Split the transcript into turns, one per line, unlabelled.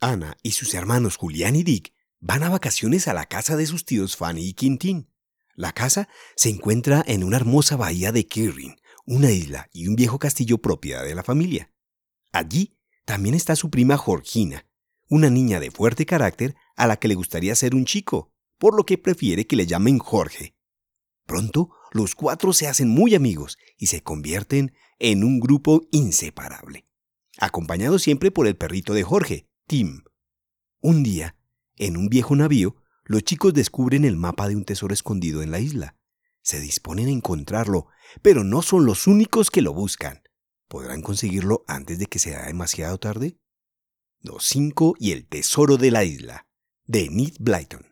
Ana y sus hermanos Julián y Dick van a vacaciones a la casa de sus tíos Fanny y Quintín. La casa se encuentra en una hermosa bahía de Kirrin, una isla y un viejo castillo propiedad de la familia. Allí también está su prima Georgina, una niña de fuerte carácter a la que le gustaría ser un chico, por lo que prefiere que le llamen Jorge. Pronto, los cuatro se hacen muy amigos y se convierten en un grupo inseparable, acompañado siempre por el perrito de Jorge, Tim. Un día, en un viejo navío, los chicos descubren el mapa de un tesoro escondido en la isla. Se disponen a encontrarlo, pero no son los únicos que lo buscan. ¿Podrán conseguirlo antes de que sea demasiado tarde? Los cinco y el tesoro de la isla, de Ned Blyton.